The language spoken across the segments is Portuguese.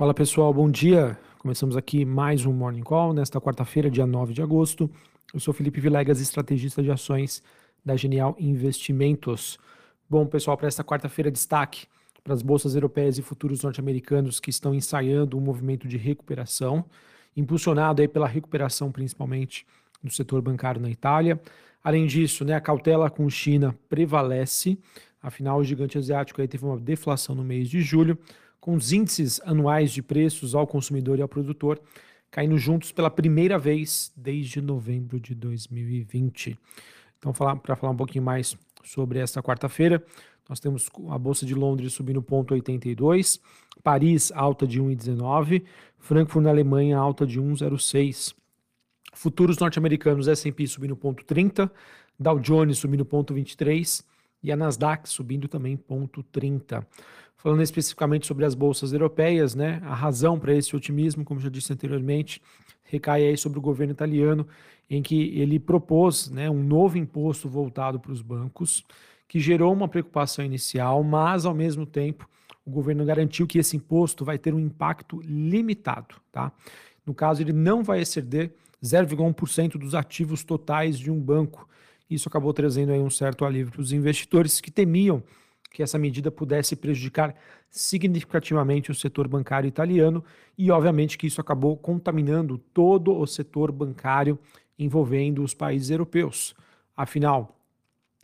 Fala pessoal, bom dia. Começamos aqui mais um Morning Call nesta quarta-feira, dia 9 de agosto. Eu sou Felipe Vilegas, estrategista de ações da Genial Investimentos. Bom, pessoal, para esta quarta-feira, destaque para as bolsas europeias e futuros norte-americanos que estão ensaiando um movimento de recuperação, impulsionado aí pela recuperação principalmente do setor bancário na Itália. Além disso, né, a cautela com China prevalece, afinal o gigante asiático aí teve uma deflação no mês de julho, com os índices anuais de preços ao consumidor e ao produtor caindo juntos pela primeira vez desde novembro de 2020. Então, para falar um pouquinho mais sobre esta quarta-feira, nós temos a Bolsa de Londres subindo 0,82, Paris alta de 1,19, Frankfurt na Alemanha alta de 1,06. Futuros norte-americanos S&P subindo 0,30, Dow Jones subindo 0,23 e a Nasdaq subindo também 0,30. Falando especificamente sobre as bolsas europeias, né, a razão para esse otimismo, como já disse anteriormente, recai aí sobre o governo italiano, em que ele propôs né, um novo imposto voltado para os bancos, que gerou uma preocupação inicial, mas ao mesmo tempo o governo garantiu que esse imposto vai ter um impacto limitado. Tá? No caso, ele não vai exceder 0,1% dos ativos totais de um banco. Isso acabou trazendo aí um certo alívio para os investidores que temiam que essa medida pudesse prejudicar significativamente o setor bancário italiano e, obviamente, que isso acabou contaminando todo o setor bancário envolvendo os países europeus. Afinal,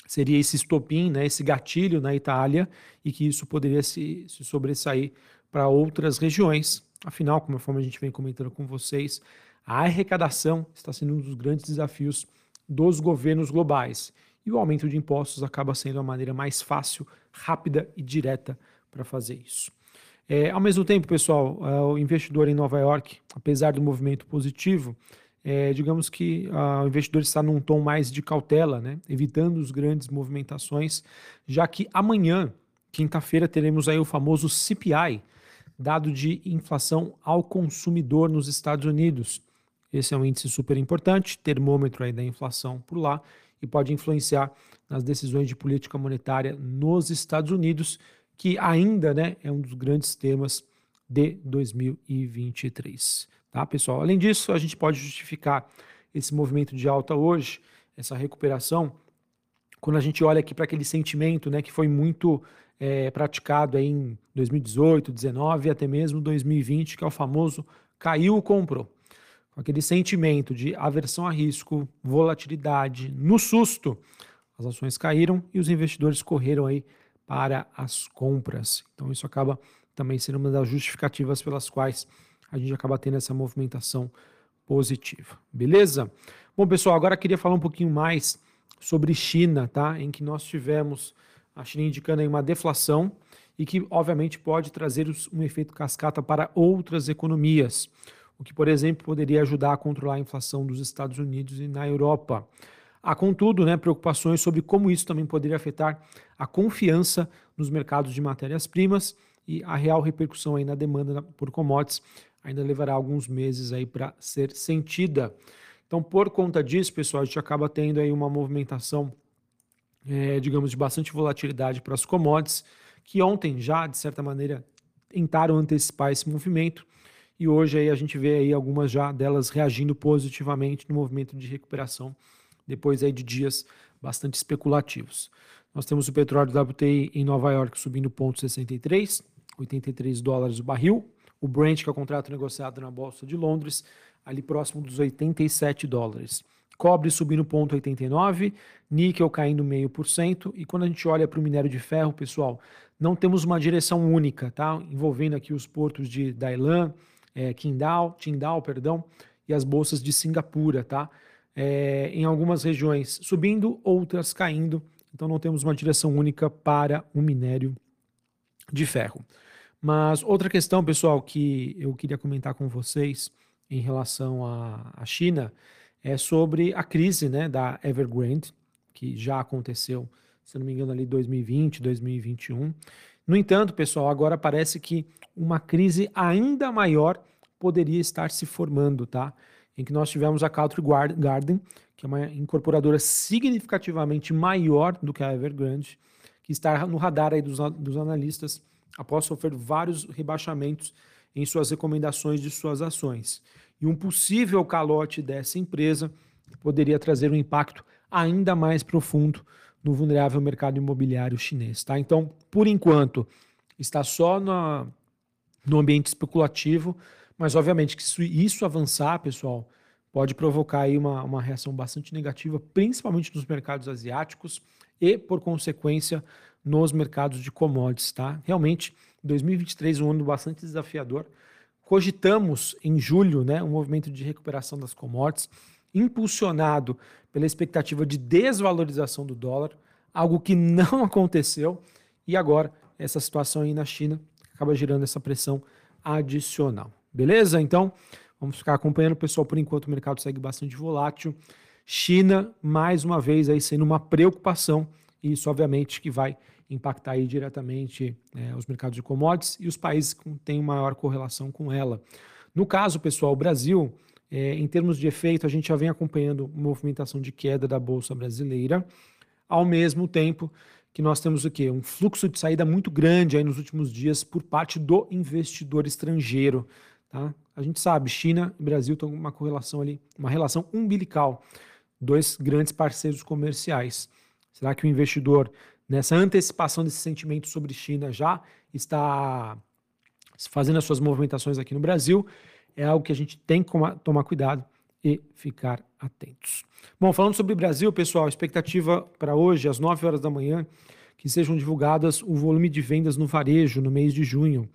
seria esse estopim, né, esse gatilho na Itália e que isso poderia se, se sobressair para outras regiões. Afinal, como a gente vem comentando com vocês, a arrecadação está sendo um dos grandes desafios dos governos globais e o aumento de impostos acaba sendo a maneira mais fácil, rápida e direta para fazer isso. É, ao mesmo tempo, pessoal, é, o investidor em Nova York, apesar do movimento positivo, é, digamos que uh, o investidor está num tom mais de cautela, né, evitando as grandes movimentações, já que amanhã, quinta-feira, teremos aí o famoso CPI, dado de inflação ao consumidor nos Estados Unidos. Esse é um índice super importante, termômetro aí da inflação por lá, e pode influenciar nas decisões de política monetária nos Estados Unidos, que ainda né, é um dos grandes temas de 2023. Tá, pessoal? Além disso, a gente pode justificar esse movimento de alta hoje, essa recuperação, quando a gente olha aqui para aquele sentimento né, que foi muito é, praticado em 2018, 2019 e até mesmo 2020, que é o famoso caiu, comprou com aquele sentimento de aversão a risco, volatilidade, no susto, as ações caíram e os investidores correram aí para as compras. Então isso acaba também sendo uma das justificativas pelas quais a gente acaba tendo essa movimentação positiva. Beleza? Bom, pessoal, agora queria falar um pouquinho mais sobre China, tá? Em que nós tivemos a China indicando aí uma deflação e que obviamente pode trazer um efeito cascata para outras economias o que, por exemplo, poderia ajudar a controlar a inflação dos Estados Unidos e na Europa. Há, contudo, né, preocupações sobre como isso também poderia afetar a confiança nos mercados de matérias-primas e a real repercussão aí na demanda por commodities ainda levará alguns meses aí para ser sentida. Então, por conta disso, pessoal, a gente acaba tendo aí uma movimentação, é, digamos, de bastante volatilidade para as commodities, que ontem já, de certa maneira, tentaram antecipar esse movimento e hoje aí a gente vê aí algumas já delas reagindo positivamente no movimento de recuperação depois aí de dias bastante especulativos. Nós temos o petróleo WTI em Nova York subindo 0,63, 83 dólares o barril. O Brent, que é o contrato negociado na Bolsa de Londres, ali próximo dos 87 dólares. Cobre subindo 0,89, níquel caindo meio por cento. E quando a gente olha para o minério de ferro, pessoal, não temos uma direção única, tá? Envolvendo aqui os portos de Dailan, é, Qingdao, perdão, e as bolsas de Singapura, tá? É, em algumas regiões subindo, outras caindo. Então não temos uma direção única para o minério de ferro. Mas outra questão, pessoal, que eu queria comentar com vocês em relação à China é sobre a crise né, da Evergrande, que já aconteceu, se não me engano, ali 2020, 2021. No entanto, pessoal, agora parece que uma crise ainda maior poderia estar se formando, tá? Em que nós tivemos a Country Garden, que é uma incorporadora significativamente maior do que a Evergrande, que está no radar aí dos, dos analistas após sofrer vários rebaixamentos em suas recomendações de suas ações. E um possível calote dessa empresa poderia trazer um impacto ainda mais profundo no vulnerável mercado imobiliário chinês. Tá? Então, por enquanto, está só na, no ambiente especulativo, mas obviamente que se isso avançar, pessoal, pode provocar aí uma, uma reação bastante negativa, principalmente nos mercados asiáticos e, por consequência, nos mercados de commodities. Tá? Realmente, 2023 é um ano bastante desafiador. Cogitamos em julho né, um movimento de recuperação das commodities, impulsionado pela expectativa de desvalorização do dólar, algo que não aconteceu, e agora essa situação aí na China acaba gerando essa pressão adicional. Beleza? Então, vamos ficar acompanhando, pessoal. Por enquanto, o mercado segue bastante volátil. China, mais uma vez, aí sendo uma preocupação, e isso, obviamente, que vai impactar aí diretamente é, os mercados de commodities e os países que têm maior correlação com ela. No caso, pessoal, o Brasil, é, em termos de efeito, a gente já vem acompanhando movimentação de queda da Bolsa Brasileira, ao mesmo tempo que nós temos o quê? Um fluxo de saída muito grande aí nos últimos dias por parte do investidor estrangeiro. Tá? A gente sabe, China e Brasil estão uma correlação ali, uma relação umbilical, dois grandes parceiros comerciais. Será que o investidor nessa antecipação desse sentimento sobre China já está fazendo as suas movimentações aqui no Brasil, é algo que a gente tem que tomar cuidado e ficar atentos. Bom, falando sobre Brasil, pessoal, expectativa para hoje, às 9 horas da manhã, que sejam divulgadas o volume de vendas no varejo no mês de junho,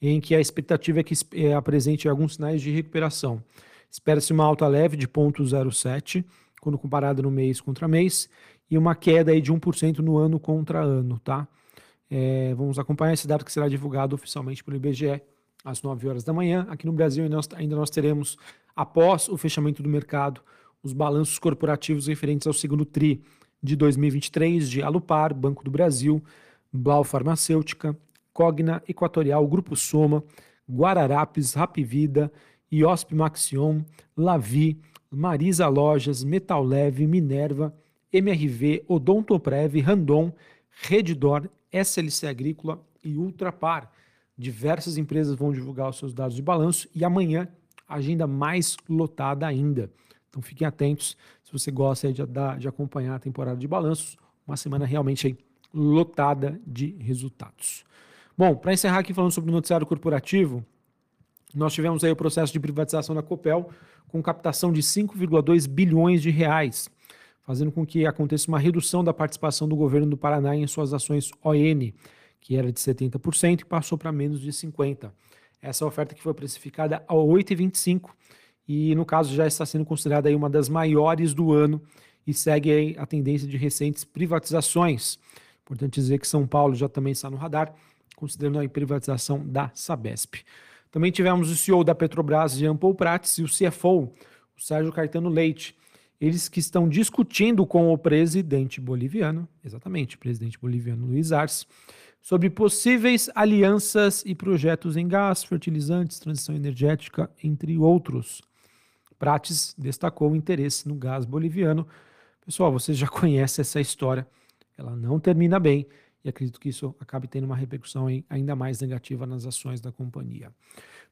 em que a expectativa é que é, apresente alguns sinais de recuperação. Espera-se uma alta leve de 0,07, quando comparada no mês contra mês, e uma queda aí de 1% no ano contra ano, tá? É, vamos acompanhar esse dado que será divulgado oficialmente pelo IBGE às 9 horas da manhã. Aqui no Brasil ainda nós teremos, após o fechamento do mercado, os balanços corporativos referentes ao segundo TRI de 2023 de Alupar, Banco do Brasil, Blau Farmacêutica, Cogna, Equatorial, Grupo Soma, Guararapes, Rapvida, IOSP Maxion, Lavi, Marisa Lojas, Metal Leve, Minerva, MRV, Odontoprev, Randon, Redditor, SLC Agrícola e Ultrapar. Diversas empresas vão divulgar os seus dados de balanço e amanhã agenda mais lotada ainda. Então fiquem atentos se você gosta de, de acompanhar a temporada de balanços. Uma semana realmente lotada de resultados. Bom, para encerrar aqui falando sobre o noticiário corporativo, nós tivemos aí o processo de privatização da Copel com captação de 5,2 bilhões de reais fazendo com que aconteça uma redução da participação do governo do Paraná em suas ações ON, que era de 70% e passou para menos de 50%. Essa oferta que foi precificada a 8,25 e no caso já está sendo considerada aí uma das maiores do ano e segue a tendência de recentes privatizações. Importante dizer que São Paulo já também está no radar, considerando a privatização da Sabesp. Também tivemos o CEO da Petrobras, Jean Paul Prats, e o CFO, o Sérgio Caetano Leite, eles que estão discutindo com o presidente boliviano, exatamente, presidente boliviano Luiz Arce, sobre possíveis alianças e projetos em gás, fertilizantes, transição energética, entre outros. Prates destacou o interesse no gás boliviano. Pessoal, vocês já conhecem essa história, ela não termina bem e acredito que isso acabe tendo uma repercussão ainda mais negativa nas ações da companhia.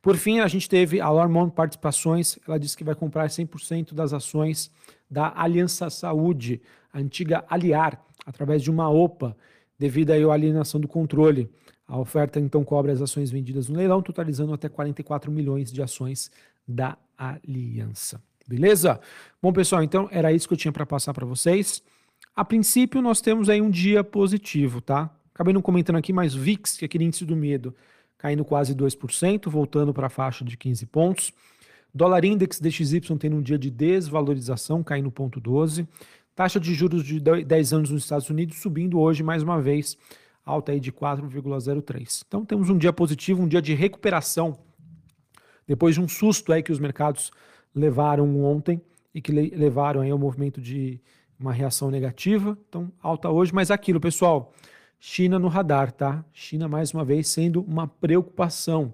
Por fim, a gente teve a Lormont Participações, ela disse que vai comprar 100% das ações da Aliança Saúde, a antiga Aliar, através de uma OPA, devido à alienação do controle. A oferta então cobre as ações vendidas no leilão, totalizando até 44 milhões de ações da Aliança. Beleza? Bom, pessoal, então era isso que eu tinha para passar para vocês. A princípio, nós temos aí um dia positivo, tá? Acabei não comentando aqui, mas VIX, que é aquele índice do medo, caindo quase 2%, voltando para a faixa de 15 pontos. Dólar Index DXY tendo um dia de desvalorização, caindo 0,12. Taxa de juros de 10 anos nos Estados Unidos subindo hoje mais uma vez, alta aí de 4,03. Então temos um dia positivo, um dia de recuperação, depois de um susto aí que os mercados levaram ontem e que levaram aí ao movimento de uma reação negativa. Então alta hoje, mas aquilo, pessoal, China no radar, tá? China, mais uma vez, sendo uma preocupação.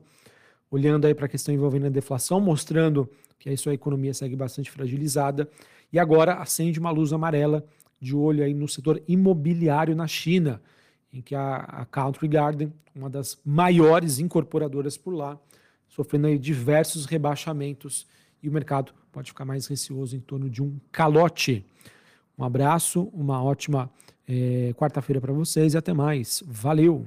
Olhando aí para a questão envolvendo a deflação, mostrando que a sua economia segue bastante fragilizada. E agora acende uma luz amarela de olho aí no setor imobiliário na China. em que a, a Country Garden, uma das maiores incorporadoras por lá, sofrendo aí diversos rebaixamentos e o mercado pode ficar mais receoso em torno de um calote. Um abraço, uma ótima é, quarta-feira para vocês e até mais. Valeu!